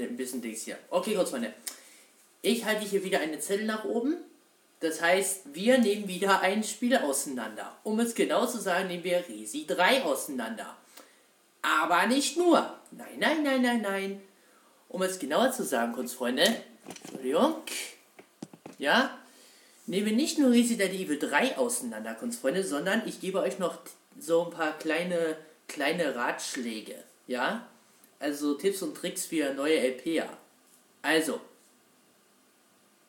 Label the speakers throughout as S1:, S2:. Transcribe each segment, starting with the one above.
S1: ein bisschen Dings hier. Okay, kurz Freunde. Ich halte hier wieder eine Zettel nach oben. Das heißt, wir nehmen wieder ein Spiel auseinander. Um es genau zu sagen, nehmen wir Resi 3 auseinander. Aber nicht nur. Nein, nein, nein, nein, nein. Um es genauer zu sagen, Kunstfreunde. Entschuldigung. Ja. Nehmen wir nicht nur Resident Evil 3 auseinander, Kunstfreunde, sondern ich gebe euch noch so ein paar kleine, kleine Ratschläge. Ja. Also Tipps und Tricks für neue LPA. Also,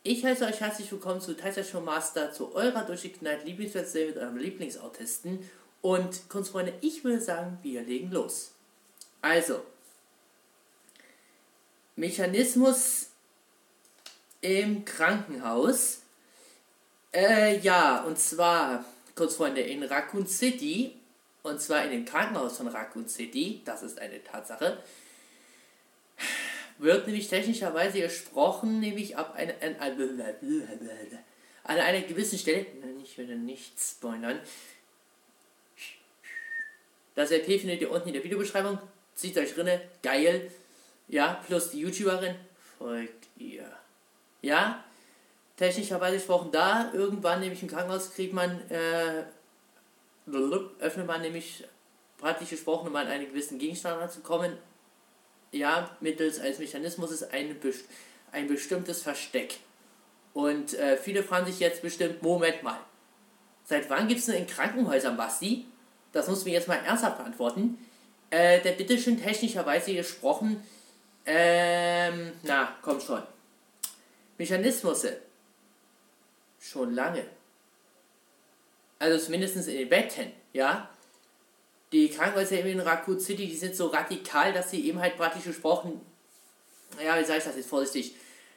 S1: ich heiße euch herzlich willkommen zu Tyser Show Master, zu eurer durchgeknallt Lieblingsversion mit eurem Lieblingsautisten. Und Kunstfreunde, ich würde sagen, wir legen los. Also, Mechanismus im Krankenhaus. Äh, ja, und zwar, Kunstfreunde, in Raccoon City, und zwar in dem Krankenhaus von Raccoon City, das ist eine Tatsache, wird nämlich technischerweise gesprochen, nämlich ab einer, an, einer gewissen Stelle, ich werde nicht spoilern, das RP findet ihr unten in der Videobeschreibung, zieht euch drinne, geil, ja, plus die YouTuberin, folgt ihr, ja, technischerweise gesprochen, da irgendwann nämlich im Krankenhaus kriegt man, äh, öffnet man nämlich praktisch gesprochen, um an einen gewissen Gegenstand ranzukommen, ja, mittels eines Mechanismus ist ein, ein bestimmtes Versteck. Und äh, viele fragen sich jetzt bestimmt, Moment mal, seit wann gibt es denn in Krankenhäusern Basti? Das muss mir jetzt mal ernsthaft beantworten. Äh, der bitteschön technischerweise gesprochen, ähm, na, komm schon. Mechanismus. Schon lange. Also zumindest in den Betten, ja die Krankenhäuser in Raccoon City, die sind so radikal, dass sie eben halt praktisch gesprochen, ja, wie sage ich das jetzt vorsichtig,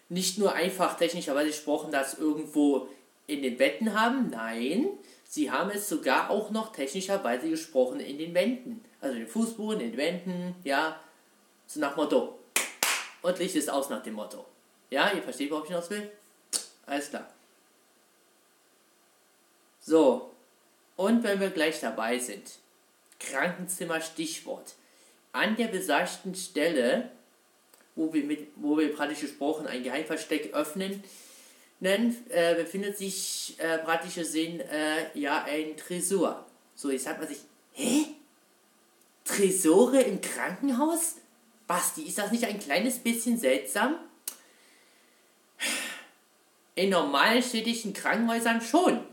S1: nicht nur einfach technischerweise gesprochen, das irgendwo in den Betten haben, nein, sie haben es sogar auch noch technischerweise gesprochen in den Wänden. Also in den Fußboden, in den Wänden, ja, so nach Motto. Und Licht ist aus nach dem Motto. Ja, ihr versteht, worauf ich hinaus will? Alles klar. So, und wenn wir gleich dabei sind, Krankenzimmer Stichwort. An der besagten Stelle, wo wir, mit, wo wir praktisch gesprochen ein Geheimversteck öffnen, nennen, äh, befindet sich äh, praktisch gesehen äh, ja ein Tresor. So, jetzt sagt man sich, hä? Tresore im Krankenhaus? Basti, ist das nicht ein kleines bisschen seltsam? In normalen städtischen Krankenhäusern schon.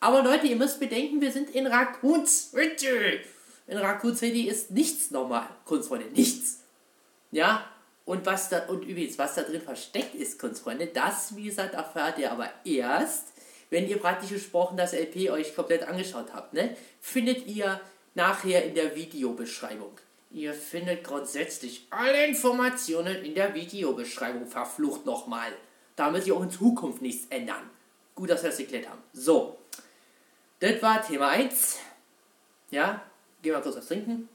S1: Aber Leute, ihr müsst bedenken, wir sind in Raccoon City in Raccoon City ist nichts normal, Kunstfreunde, nichts. Ja, und was da, und übrigens, was da drin versteckt ist, Kunstfreunde, das, wie gesagt, erfahrt ihr aber erst, wenn ihr praktisch gesprochen das LP euch komplett angeschaut habt, ne? Findet ihr nachher in der Videobeschreibung. Ihr findet grundsätzlich alle Informationen in der Videobeschreibung, verflucht nochmal. Damit ihr auch in Zukunft nichts ändern. Gut, dass wir das geklärt haben. So, das war Thema 1. Ja, Geh mal kurz was trinken.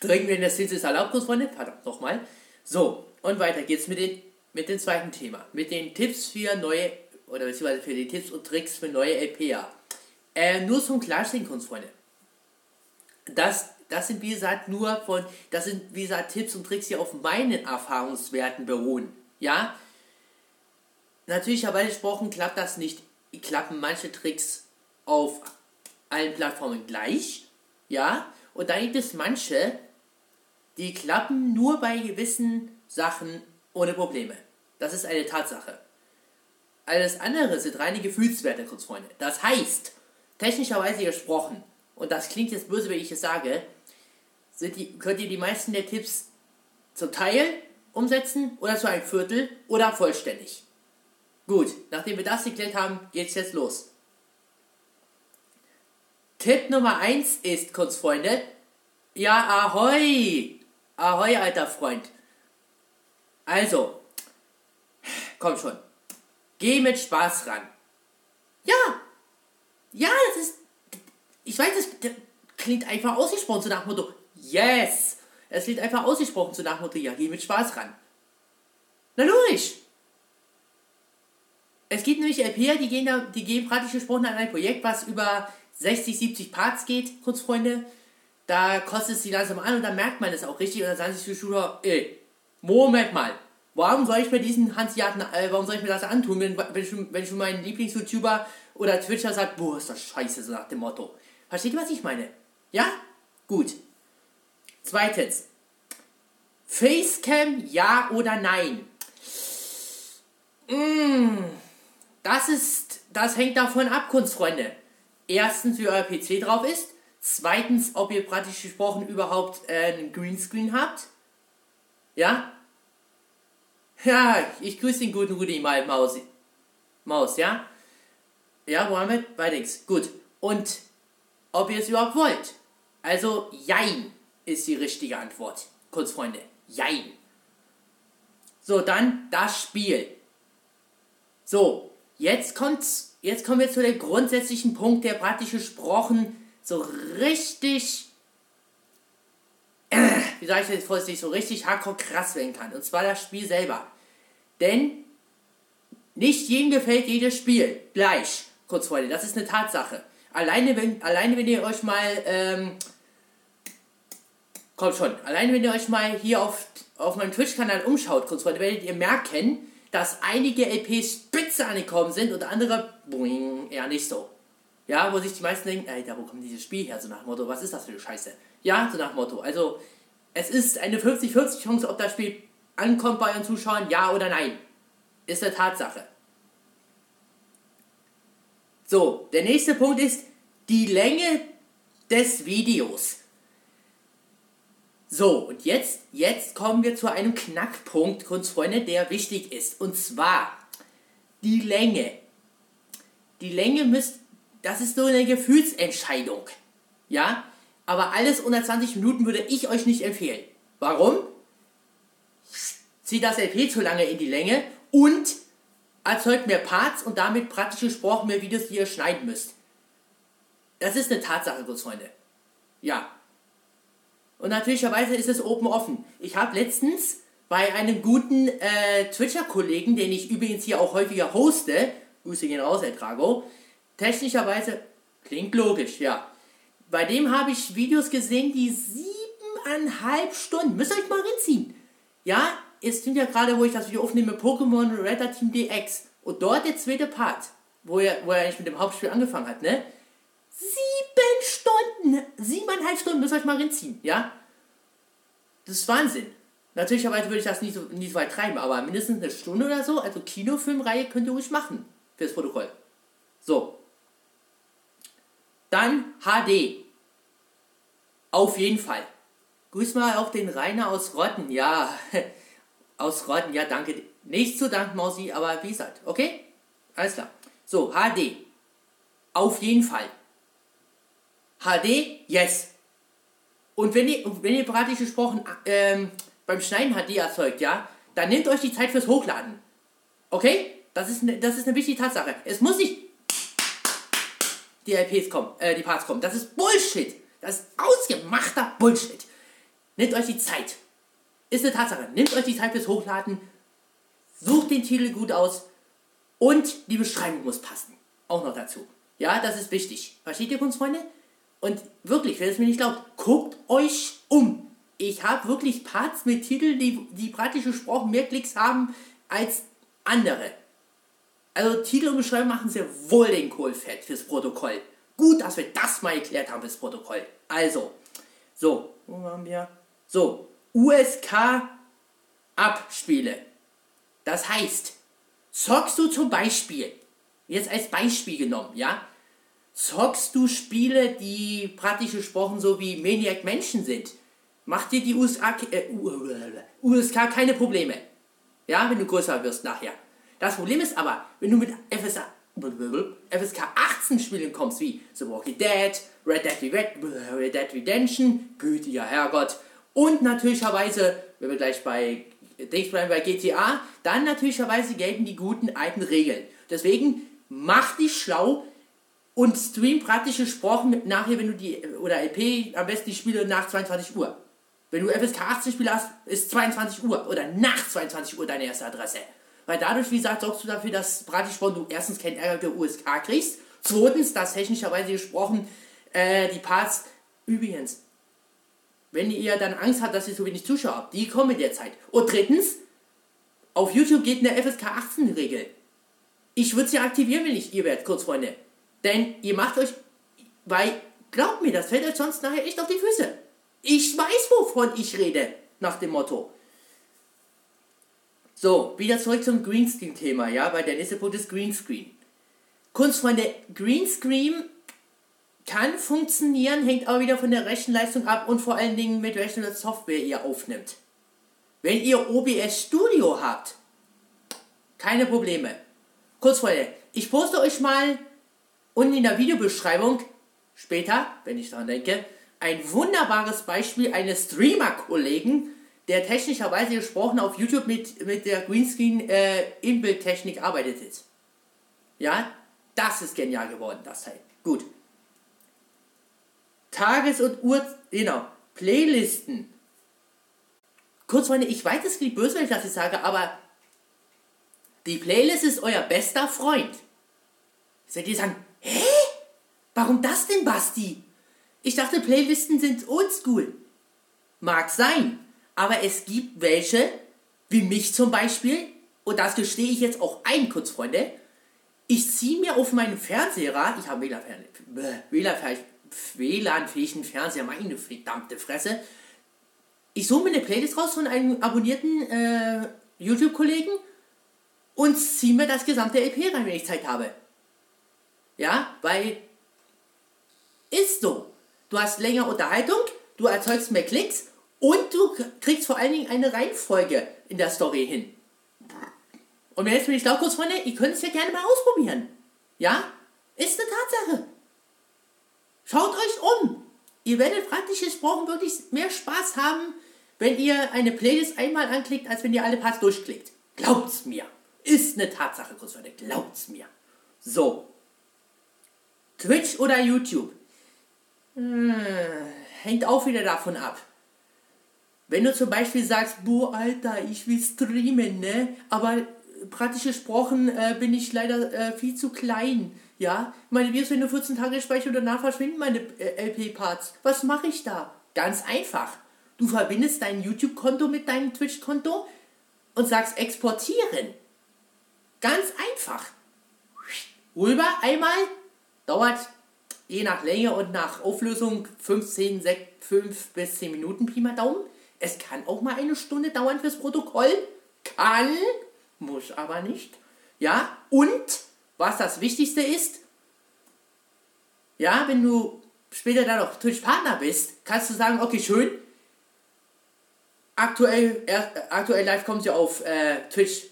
S1: Trinken wir in der Szene ist erlaubt, Freunde. Verdammt, nochmal. So, und weiter geht's mit, den, mit dem zweiten Thema. Mit den Tipps für neue, oder beziehungsweise für die Tipps und Tricks für neue LPA. Äh, nur zum Klarstellen, Kunstfreunde. Das, das sind, wie gesagt, nur von, das sind, wie gesagt, Tipps und Tricks, die auf meinen Erfahrungswerten beruhen. Ja, Natürlich gesprochen, klappt das nicht. Klappen manche Tricks auf allen Plattformen gleich. Ja. Und dann gibt es manche, die klappen nur bei gewissen Sachen ohne Probleme. Das ist eine Tatsache. Alles andere sind reine Gefühlswerte, Kurzfreunde. Das heißt, technischerweise gesprochen, und das klingt jetzt böse, wenn ich es sage, die, könnt ihr die meisten der Tipps zum Teil umsetzen oder zu einem Viertel oder vollständig. Gut, nachdem wir das geklärt haben, geht's jetzt los. Tipp Nummer 1 ist, Kurzfreunde, ja, ahoi! Ahoi, alter Freund. Also, komm schon. Geh mit Spaß ran. Ja! Ja, das ist. Ich weiß, das klingt einfach ausgesprochen zu nach Motto. Yes! Es klingt einfach ausgesprochen zu nach Motto, ja, geh mit Spaß ran. Na logisch! Es gibt nämlich LPer, die gehen, da, die gehen praktisch gesprochen an ein Projekt, was über 60, 70 Parts geht, kurz Freunde. Da kostet es sie langsam an und dann merkt man es auch richtig und dann sagen sich die Schüler, ey, Moment mal, warum soll ich mir diesen Hans Jaden, äh, warum soll ich mir das antun, wenn, wenn, ich, wenn ich meinen Lieblings-YouTuber oder Twitcher sagt, boah, ist das scheiße, so nach dem Motto. Versteht ihr, was ich meine? Ja? Gut. Zweitens. Facecam, ja oder nein? Mmh, das ist, das hängt davon ab, Kunstfreunde. Erstens, wie euer PC drauf ist. Zweitens, ob ihr praktisch gesprochen überhaupt äh, einen Greenscreen habt. Ja? Ja, ich grüße den guten Rudi mal, Maus. Maus, ja? Ja, Mohammed, bei nix. Gut. Und ob ihr es überhaupt wollt. Also, Jein ist die richtige Antwort. Kurz, Freunde. Jein. So, dann das Spiel. So, jetzt kommt's, jetzt kommen wir zu dem grundsätzlichen Punkt, der praktisch gesprochen so richtig, äh, wie sage ich das jetzt vorsichtig, so richtig hardcore krass werden kann. Und zwar das Spiel selber. Denn nicht jedem gefällt jedes Spiel gleich, kurz Freunde, das ist eine Tatsache. Alleine wenn, alleine wenn ihr euch mal, ähm, kommt schon, alleine wenn ihr euch mal hier auf, auf meinem Twitch-Kanal umschaut, kurz Freunde, werdet ihr merken, dass einige LPs spitze angekommen sind und andere boing, eher nicht so. Ja, wo sich die meisten denken, Alter, wo kommt dieses Spiel her? So nach Motto, was ist das für eine Scheiße? Ja, so nach Motto. Also, es ist eine 50-50 Chance, ob das Spiel ankommt bei euren Zuschauern, ja oder nein. Ist eine Tatsache. So, der nächste Punkt ist die Länge des Videos. So, und jetzt, jetzt kommen wir zu einem Knackpunkt, Kunstfreunde, der wichtig ist. Und zwar die Länge. Die Länge müsst, das ist so eine Gefühlsentscheidung. Ja? Aber alles unter 20 Minuten würde ich euch nicht empfehlen. Warum? Zieht das LP zu lange in die Länge und erzeugt mehr Parts und damit praktisch gesprochen mehr Videos, die ihr schneiden müsst. Das ist eine Tatsache, Kunstfreunde. Ja, und natürlicherweise ist es open offen. Ich habe letztens bei einem guten äh, Twitcher-Kollegen, den ich übrigens hier auch häufiger hoste, Grüße gehen raus, El Trago, technischerweise, klingt logisch, ja. Bei dem habe ich Videos gesehen, die siebeneinhalb Stunden, müsst ihr euch mal reinziehen. Ja, es stimmt ja gerade, wo ich das Video aufnehme, Pokémon Redder Team DX. Und dort der zweite Part, wo er, wo er eigentlich mit dem Hauptspiel angefangen hat, ne? Sieben Stunden, siebeneinhalb Stunden, müsst ihr euch mal reinziehen, ja? Das ist Wahnsinn. Natürlicherweise würde ich das nicht so, nicht so weit treiben, aber mindestens eine Stunde oder so, also Kinofilmreihe könnt ihr ruhig machen fürs Protokoll. So. Dann HD. Auf jeden Fall. Grüß mal auch den Rainer aus Rotten, ja. aus Rotten, ja, danke. Nicht zu danken, Mausi, aber wie gesagt, okay? Alles klar. So, HD. Auf jeden Fall. HD, yes. Und wenn ihr, wenn ihr praktisch gesprochen ähm, beim Schneiden HD erzeugt, ja, dann nehmt euch die Zeit fürs Hochladen. Okay? Das ist, ne, das ist eine wichtige Tatsache. Es muss nicht die LPs kommen, äh, die Parts kommen. Das ist Bullshit. Das ist ausgemachter Bullshit. Nehmt euch die Zeit. Ist eine Tatsache. Nehmt euch die Zeit fürs Hochladen. Sucht den Titel gut aus. Und die Beschreibung muss passen. Auch noch dazu. Ja, das ist wichtig. Versteht ihr, Kunstfreunde? Und wirklich, wer es mir nicht glaubt, guckt euch um. Ich habe wirklich Parts mit Titeln, die, die praktisch gesprochen mehr Klicks haben als andere. Also Titel und Beschreibung machen sehr wohl den Kohl fett fürs Protokoll. Gut, dass wir das mal erklärt haben fürs Protokoll. Also, so, wo waren wir? So, USK Abspiele. Das heißt, zockst du zum Beispiel, jetzt als Beispiel genommen, ja, zockst du Spiele, die praktisch gesprochen so wie Maniac Menschen sind, macht dir die USK, äh, USK keine Probleme. Ja, wenn du größer wirst nachher. Das Problem ist aber, wenn du mit FSK, FSK 18 Spielen kommst, wie The Walking Dead, Red Dead, Red Dead Redemption, gütiger Herrgott, und natürlicherweise, wenn wir gleich bei Dings bleiben bei GTA, dann natürlicherweise gelten die guten alten Regeln. Deswegen mach dich schlau, und stream praktisch gesprochen nachher, wenn du die, oder LP, am besten die Spiele nach 22 Uhr. Wenn du FSK 18 Spiele hast, ist 22 Uhr oder nach 22 Uhr deine erste Adresse. Weil dadurch, wie gesagt, sorgst du dafür, dass Bratisporn du erstens keinen Ärger der USK kriegst, zweitens, dass technischerweise gesprochen äh, die Parts übrigens, wenn ihr dann Angst habt, dass ihr so wenig Zuschauer habt, die kommen mit der Zeit. Und drittens, auf YouTube geht eine FSK 18 Regel. Ich würde sie aktivieren, wenn ich ihr werdet, kurz Freunde. Denn ihr macht euch, weil, glaubt mir, das fällt euch sonst nachher echt auf die Füße. Ich weiß, wovon ich rede, nach dem Motto. So, wieder zurück zum Greenscreen-Thema, ja, weil der nächste Punkt ist Greenscreen. Kunstfreunde, Greenscreen kann funktionieren, hängt aber wieder von der Rechenleistung ab und vor allen Dingen mit welcher Software ihr aufnimmt. Wenn ihr OBS Studio habt, keine Probleme. Kurzfreunde, ich poste euch mal unten in der Videobeschreibung, später, wenn ich daran denke, ein wunderbares Beispiel eines Streamer-Kollegen, der technischerweise gesprochen auf YouTube mit, mit der Greenscreen äh, Inbildtechnik arbeitet jetzt. Ja, das ist genial geworden, das Teil. Gut. Tages- und Uhr, genau, Playlisten. Kurz, Freunde, ich weiß, es klingt böse, wenn ich das jetzt sage, aber die Playlist ist euer bester Freund. Seid ihr sagen, hä? Warum das denn, Basti? Ich dachte, Playlisten sind oldschool. Mag sein, aber es gibt welche, wie mich zum Beispiel, und das gestehe ich jetzt auch ein, kurz Freunde, ich ziehe mir auf meinen Fernseher, ich habe WLAN-fähigen Fernseher, meine verdammte Fresse, ich suche mir eine Playlist raus von einem abonnierten äh, YouTube-Kollegen und ziehe mir das gesamte LP rein, wenn ich Zeit habe. Ja, weil ist so. Du hast länger Unterhaltung, du erzeugst mehr Klicks und du kriegst vor allen Dingen eine Reihenfolge in der Story hin. Und jetzt bin ich da kurz, Freunde, ihr könnt es ja gerne mal ausprobieren. Ja? Ist eine Tatsache. Schaut euch um. Ihr werdet praktisch gesprochen wirklich mehr Spaß haben, wenn ihr eine Playlist einmal anklickt, als wenn ihr alle Parts durchklickt. Glaubt's mir. Ist eine Tatsache, kurz Freunde. Glaubt's mir. So. Twitch oder YouTube? Hm, hängt auch wieder davon ab. Wenn du zum Beispiel sagst, boah, Alter, ich will streamen, ne? Aber praktisch gesprochen äh, bin ich leider äh, viel zu klein. Ja, meine Videos werden nur 14 Tage gespeichert und danach verschwinden meine äh, LP-Parts. Was mache ich da? Ganz einfach. Du verbindest dein YouTube-Konto mit deinem Twitch-Konto und sagst exportieren. Ganz einfach. Rüber einmal, dauert je nach Länge und nach Auflösung 15, 6, 5 bis 10 Minuten Pi mal Daumen. Es kann auch mal eine Stunde dauern fürs Protokoll. Kann, muss aber nicht. Ja, und was das Wichtigste ist, ja, wenn du später dann auch Twitch-Partner bist, kannst du sagen, okay, schön, aktuell, äh, aktuell live kommt sie auf äh, Twitch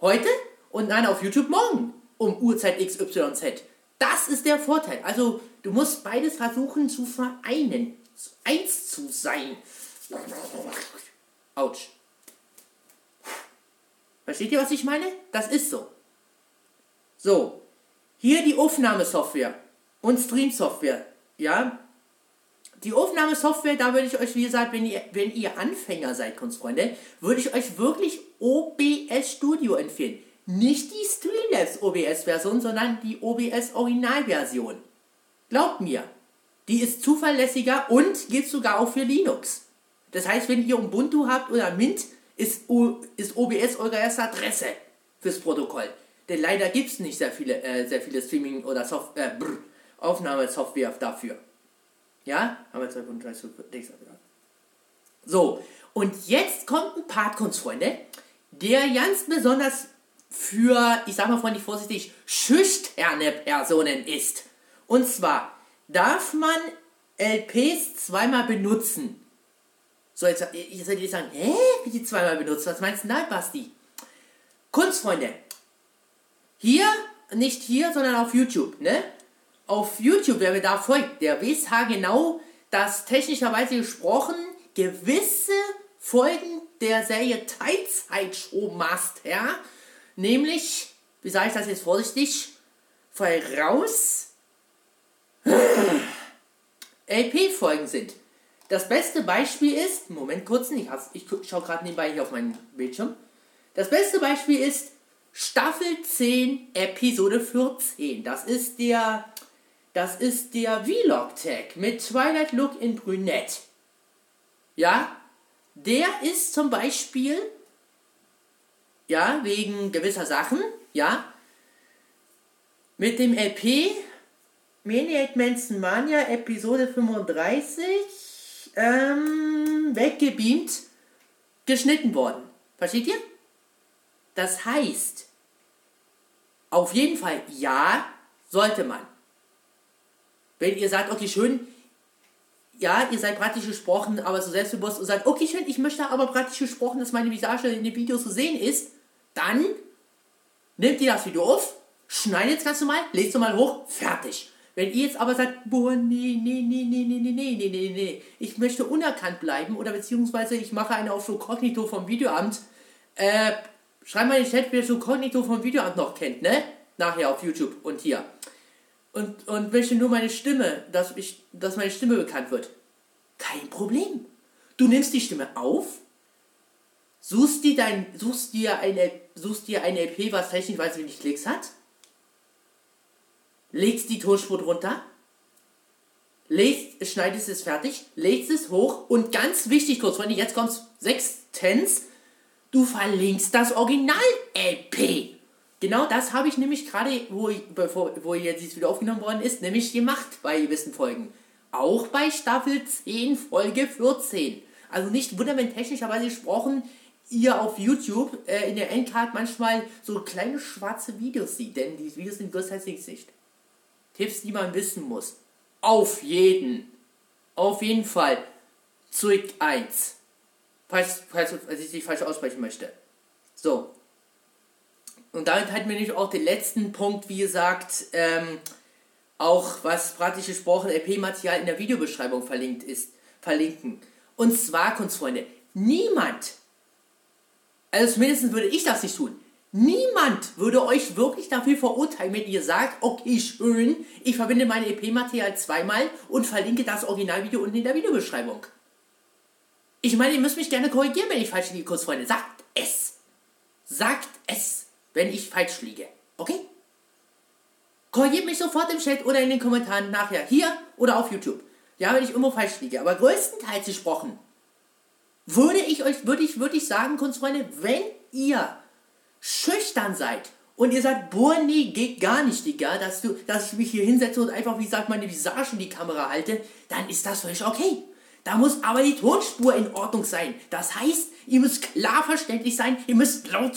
S1: heute und dann auf YouTube morgen um Uhrzeit XYZ. Das ist der Vorteil. Also du musst beides versuchen zu vereinen, eins zu sein. Autsch. Versteht ihr, was ich meine? Das ist so. So, hier die Aufnahmesoftware und Stream-Software. Ja, die Aufnahmesoftware, da würde ich euch, wie gesagt, wenn ihr, wenn ihr Anfänger seid, Kunstfreunde, würde ich euch wirklich OBS Studio empfehlen. Nicht die Streamlabs OBS-Version, sondern die OBS Originalversion. Glaubt mir, die ist zuverlässiger und gilt sogar auch für Linux. Das heißt, wenn ihr Ubuntu habt oder Mint, ist, ist OBS eure erste Adresse fürs Protokoll. Denn leider gibt es nicht sehr viele, äh, sehr viele Streaming- oder Soft äh, Aufnahmesoftware dafür. Ja? Haben wir 2.3 So, und jetzt kommt ein Part, Kunstfreunde, der ganz besonders für, ich sag mal freundlich vorsichtig, schüchterne Personen ist. Und zwar darf man LPs zweimal benutzen. So, jetzt, jetzt solltet ihr sagen, hä, wie die zweimal benutzt? Was meinst du da, Basti? Kunstfreunde, hier, nicht hier, sondern auf YouTube, ne? Auf YouTube, wer mir da folgt, der weiß genau, dass technischerweise gesprochen gewisse Folgen der Serie Teilzeit-Show Master Nämlich, wie sage ich das jetzt vorsichtig, voraus LP-Folgen sind. Das beste Beispiel ist, Moment kurz, ich, ich schaue gerade nebenbei hier auf meinen Bildschirm. Das beste Beispiel ist Staffel 10, Episode 14. Das ist der, das ist der Vlog-Tag mit Twilight Look in Brünette. Ja, der ist zum Beispiel, ja, wegen gewisser Sachen, ja, mit dem LP Maniac Manson Mania Episode 35 ähm, weggebeamt, geschnitten worden. Versteht ihr? Das heißt, auf jeden Fall ja, sollte man. Wenn ihr sagt, okay, schön, ja, ihr seid praktisch gesprochen, aber so selbstbewusst und sagt, okay, schön, ich möchte aber praktisch gesprochen, dass meine Visage in dem Video zu sehen ist, dann nehmt ihr das Video auf, schneidet es ganz normal, lest es mal hoch, fertig. Wenn ihr jetzt aber sagt, boah, nee, nee, nee, nee, nee, nee, nee, nee, nee, nee, ich möchte unerkannt bleiben oder beziehungsweise ich mache eine auf so Kognito vom Videoamt, äh, schreibt mal in den Chat, wer so Kognito vom Videoamt noch kennt, ne? Nachher auf YouTube und hier. Und, und möchte nur meine Stimme, dass, ich, dass meine Stimme bekannt wird. Kein Problem. Du nimmst die Stimme auf, suchst dir, dein, suchst dir, eine, suchst dir eine LP, was technisch wenig Klicks hat, legst die Tonspur drunter, legst, schneidest es fertig, legst es hoch und ganz wichtig, kurz Freunde, jetzt kommt's sechstens, du verlinkst das Original-LP. Genau das habe ich nämlich gerade, wo, ich, bevor, wo jetzt dieses Video aufgenommen worden ist, nämlich gemacht bei gewissen Folgen. Auch bei Staffel 10, Folge 14. Also nicht wundern, wenn technischerweise gesprochen ihr auf YouTube äh, in der Endcard manchmal so kleine schwarze Videos sieht, denn die Videos sind größtenteils nicht. Tipps, die man wissen muss. Auf jeden. Auf jeden Fall. Zurück 1. Falls, falls, falls ich die falsch aussprechen möchte. So. Und damit hatten wir nämlich auch den letzten Punkt, wie gesagt, ähm, auch was praktisch gesprochen LP-Material in der Videobeschreibung verlinkt ist, verlinken. Und zwar, Kunstfreunde, niemand, also zumindest würde ich das nicht tun, Niemand würde euch wirklich dafür verurteilen, wenn ihr sagt, okay, schön, ich verbinde mein EP-Material zweimal und verlinke das Originalvideo unten in der Videobeschreibung. Ich meine, ihr müsst mich gerne korrigieren, wenn ich falsch liege, Kurzfreunde. Sagt es. Sagt es, wenn ich falsch liege. Okay? Korrigiert mich sofort im Chat oder in den Kommentaren nachher. Hier oder auf YouTube. Ja, wenn ich immer falsch liege. Aber größtenteils gesprochen würde ich euch, würde ich, würde ich sagen, Kunstfreunde, wenn ihr schüchtern seid und ihr sagt, boah, nee, geht gar nicht, Digga, dass, du, dass ich mich hier hinsetze und einfach, wie gesagt, meine Visage in die Kamera halte, dann ist das völlig okay. Da muss aber die Tonspur in Ordnung sein. Das heißt, ihr müsst klar verständlich sein, ihr müsst laut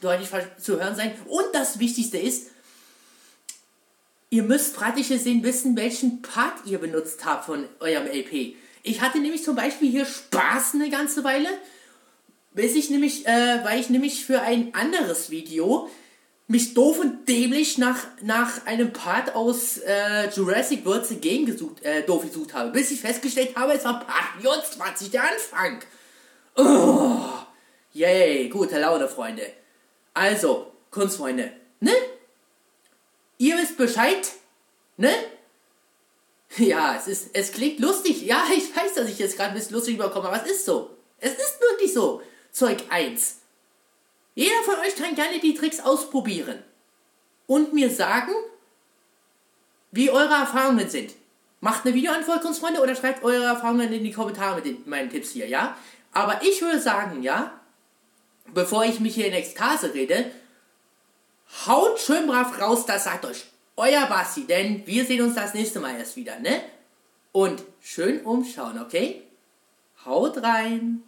S1: deutlich zu hören sein. Und das Wichtigste ist, ihr müsst praktisch gesehen wissen, welchen Part ihr benutzt habt von eurem LP. Ich hatte nämlich zum Beispiel hier Spaß eine ganze Weile bis ich nämlich, äh, weil ich nämlich für ein anderes Video mich doof und dämlich nach, nach einem Part aus äh, Jurassic World The Game gesucht, äh, doof gesucht habe. Bis ich festgestellt habe, es war Part 24, der Anfang. Oh, yay, gute Laune, Freunde. Also, Kunstfreunde, ne? Ihr wisst Bescheid, ne? Ja, es ist, es klingt lustig. Ja, ich weiß, dass ich jetzt gerade ein bisschen lustig überkomme, aber es ist so. Es ist wirklich so. Zeug 1. Jeder von euch kann gerne die Tricks ausprobieren und mir sagen, wie eure Erfahrungen sind. Macht eine Videoantwort, Kunstfreunde, oder schreibt eure Erfahrungen in die Kommentare mit den, meinen Tipps hier, ja? Aber ich würde sagen, ja, bevor ich mich hier in Ekstase rede, haut schön brav raus, das sagt euch euer Basti, denn wir sehen uns das nächste Mal erst wieder, ne? Und schön umschauen, okay? Haut rein!